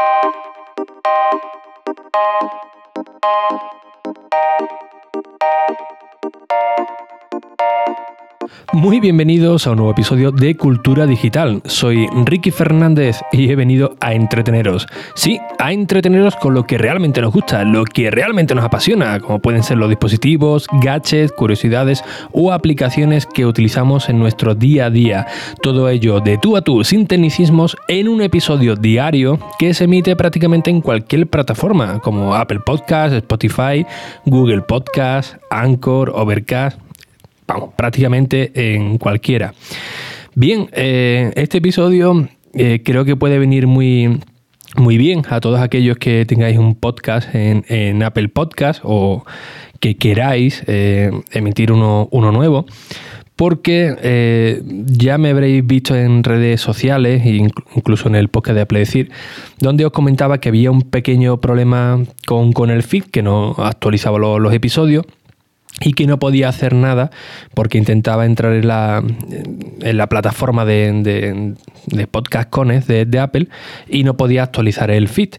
Thank you. Muy bienvenidos a un nuevo episodio de Cultura Digital. Soy Ricky Fernández y he venido a entreteneros. Sí, a entreteneros con lo que realmente nos gusta, lo que realmente nos apasiona, como pueden ser los dispositivos, gadgets, curiosidades o aplicaciones que utilizamos en nuestro día a día. Todo ello de tú a tú, sin tecnicismos, en un episodio diario que se emite prácticamente en cualquier plataforma, como Apple Podcast, Spotify, Google Podcast, Anchor, Overcast vamos, prácticamente en cualquiera. Bien, eh, este episodio eh, creo que puede venir muy, muy bien a todos aquellos que tengáis un podcast en, Apple Podcast o que queráis eh, emitir uno, nuevo porque ya me habréis visto en redes sociales, incluso en el podcast de Apple Decir, donde os comentaba que había un pequeño problema con, el feed, que no actualizaba los episodios y que no podía hacer nada porque intentaba entrar en la, en la plataforma de, de, podcast cones de, Apple y no podía actualizar el feed.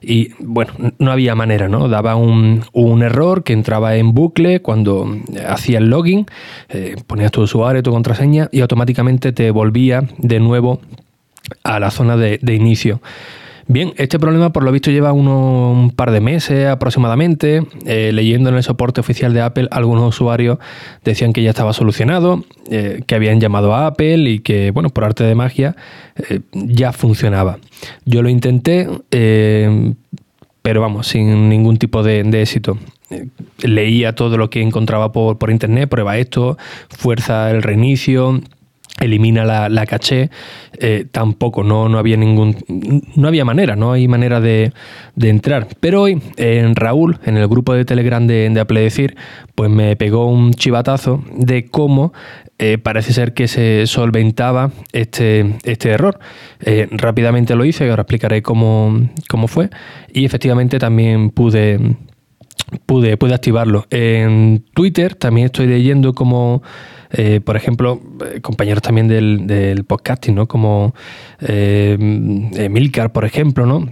Y bueno, no había manera, ¿no? Daba un, error que entraba en bucle cuando hacía el login, eh, ponías tu usuario, tu contraseña y automáticamente te volvía de nuevo a la zona de, de inicio. Bien, este problema por lo visto lleva un par de meses aproximadamente. Eh, leyendo en el soporte oficial de Apple, algunos usuarios decían que ya estaba solucionado, eh, que habían llamado a Apple y que, bueno, por arte de magia, eh, ya funcionaba. Yo lo intenté, pero vamos, sin ningún tipo de, éxito leía todo lo que encontraba por, por, internet, prueba esto, fuerza el reinicio, elimina la, caché, eh, tampoco, no, no, había ningún, no había manera, no hay manera de, entrar. Pero hoy, en Raúl, en el grupo de Telegram de, de pues me pegó un chivatazo de cómo eh, parece ser que se solventaba este, este error. Eh, rápidamente lo hice, ahora explicaré cómo, cómo fue, y efectivamente también pude pude, pude activarlo. En Twitter también estoy leyendo como, eh, por ejemplo, eh, compañeros también del, podcasting, ¿no? Como eh, Milcar, por ejemplo, ¿no?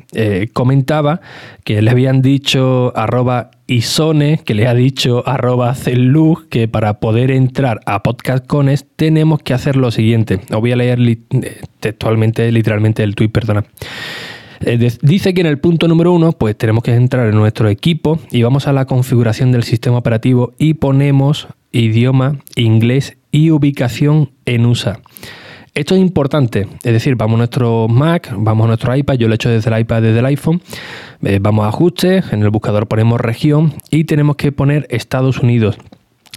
comentaba que le habían dicho arroba Isone, que le ha dicho arroba que para poder entrar a PodcastCones tenemos que hacer lo siguiente. Os voy a leer textualmente, literalmente el tweet, perdona. Eh, dice que en el punto número uno, pues tenemos que entrar en nuestro equipo y vamos a la configuración del sistema operativo y ponemos idioma inglés y ubicación en USA. Esto es importante, es decir, vamos a nuestro Mac, vamos a nuestro iPad, yo lo he hecho desde el iPad, desde el iPhone, eh, vamos a ajustes, en el buscador ponemos región y tenemos que poner Estados Unidos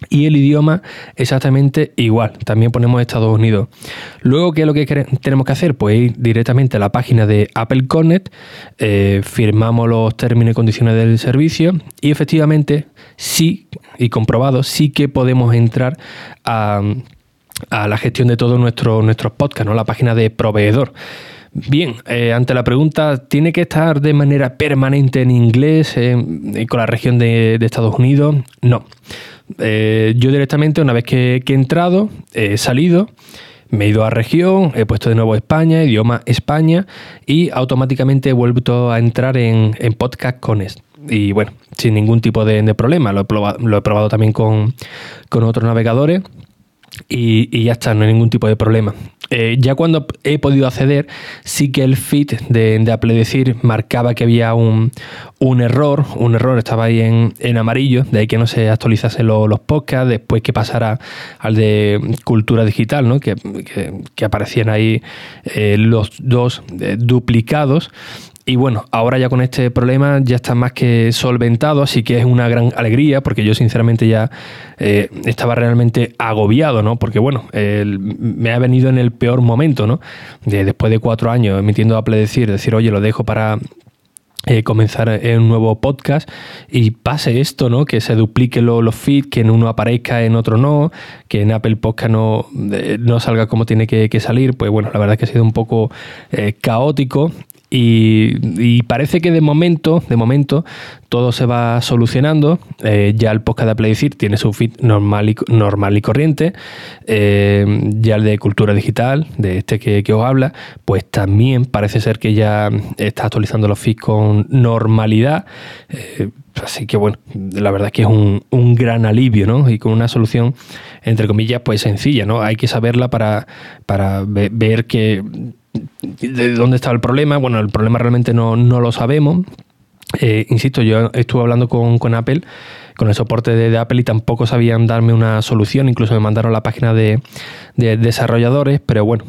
y el idioma exactamente igual. También ponemos Estados Unidos. Luego, ¿qué es lo que tenemos que hacer? Pues ir directamente a la página de Apple Connect, eh, firmamos los términos y condiciones del servicio y efectivamente sí, y comprobado, sí que podemos entrar a, la gestión de todos nuestros nuestros podcasts, ¿no? la página de proveedor. Bien, eh, ante la pregunta, ¿tiene que estar de manera permanente en inglés eh, con la región de, de Estados Unidos? No. Eh, yo directamente, una vez que, he entrado, he salido, me he ido a región, he puesto de nuevo España, idioma España, y automáticamente he vuelto a entrar en, podcast con esto. Y bueno, sin ningún tipo de, problema. Lo he, probado, también con, con otros navegadores y, ya está, no hay ningún tipo de problema. Eh, ya cuando he podido acceder, sí que el feed de, Decir marcaba que había un, error, un error estaba ahí en, amarillo, de ahí que no se actualizasen los podcasts, después que pasara al de cultura digital, ¿no? que, que, aparecían ahí eh, los dos eh, duplicados y bueno, ahora ya con este problema ya está más que solventado, así que es una gran alegría, porque yo sinceramente ya eh, estaba realmente agobiado, ¿no? Porque bueno, me ha venido en el peor momento, ¿no? De, después de cuatro años emitiendo Apple decir, decir, oye, lo dejo para eh, comenzar un nuevo podcast y pase esto, ¿no? Que se duplique los feeds, que en uno aparezca, en otro no, que en Apple Podcast no, no salga como tiene que, salir. Pues bueno, la verdad es que ha sido un poco eh, caótico Y, parece que de momento, de momento, todo se va solucionando. Eh, ya el podcast de Apledecir tiene su feed normal y, normal y corriente. Eh, ya el de cultura digital, de este que, os habla, pues también parece ser que ya está actualizando los feeds con normalidad. Eh, así que bueno, la verdad es que es un, un, gran alivio, ¿no? Y con una solución, entre comillas, pues sencilla, ¿no? Hay que saberla para, para ver que de dónde estaba el problema. Bueno, el problema realmente no, no lo sabemos. Eh, insisto, yo estuve hablando con, con Apple con el soporte de, Apple y tampoco sabían darme una solución, incluso me mandaron la página de, desarrolladores, pero bueno,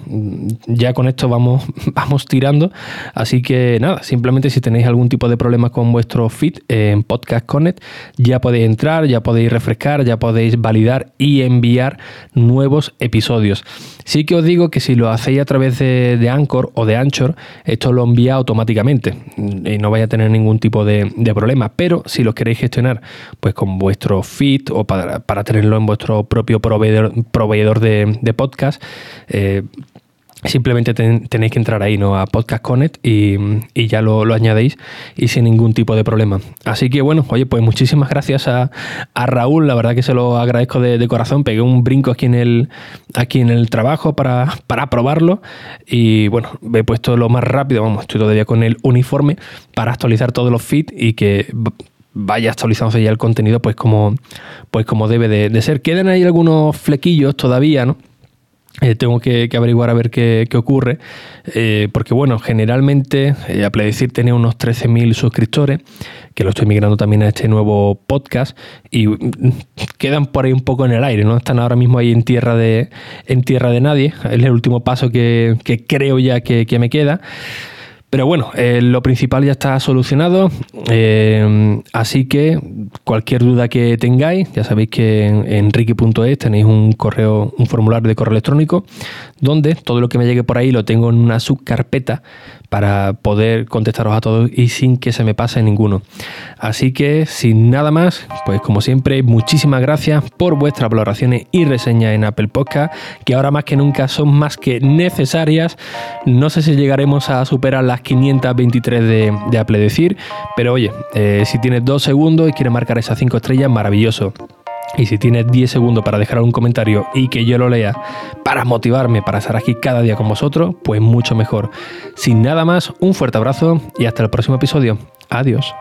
ya con esto vamos, vamos tirando, así que nada, simplemente si tenéis algún tipo de problema con vuestro feed en Podcast Connect, ya podéis entrar, ya podéis refrescar, ya podéis validar y enviar nuevos episodios. Sí que os digo que si lo hacéis a través de, de Anchor o de Anchor, esto lo envía automáticamente y no vais a tener ningún tipo de, de problema, pero si lo queréis gestionar, pues con vuestro feed o para, tenerlo en vuestro propio proveedor, proveedor de, podcast. Eh, simplemente tenéis que entrar ahí ¿no? a Podcast Connect y, ya lo, añadéis y sin ningún tipo de problema. Así que bueno, oye, pues muchísimas gracias a, Raúl, la verdad que se lo agradezco de, corazón, pegué un brinco aquí en el, aquí en el trabajo para, para probarlo y bueno, me he puesto lo más rápido, vamos, estoy todavía con el uniforme para actualizar todos los feeds y que vaya actualizándose ya el contenido pues como, pues como debe de, ser. Quedan ahí algunos flequillos todavía, ¿no? Eh, tengo que, averiguar a ver qué, ocurre, eh, porque bueno, generalmente eh, Apple decir tiene unos 13.000 suscriptores, que lo estoy migrando también a este nuevo podcast, y mm, quedan por ahí un poco en el aire, ¿no? Están ahora mismo ahí en tierra de, en tierra de nadie, es el último paso que, creo ya que, que me queda. Pero bueno, eh, lo principal ya está solucionado, eh, así que cualquier duda que tengáis, ya sabéis que en, enrique.es tenéis un correo, un formulario de correo electrónico, donde todo lo que me llegue por ahí lo tengo en una subcarpeta para poder contestaros a todos y sin que se me pase ninguno. Así que sin nada más, pues como siempre, muchísimas gracias por vuestras valoraciones y reseñas en Apple Podcast, que ahora más que nunca son más que necesarias. No sé si llegaremos a superar las 523 de, de Apple Decir, pero oye, eh, si tienes dos segundos y quieres marcar esas cinco estrellas, maravilloso. Y si tienes 10 segundos para dejar un comentario y que yo lo lea para motivarme para estar aquí cada día con vosotros, pues mucho mejor. Sin nada más, un fuerte abrazo y hasta el próximo episodio. Adiós.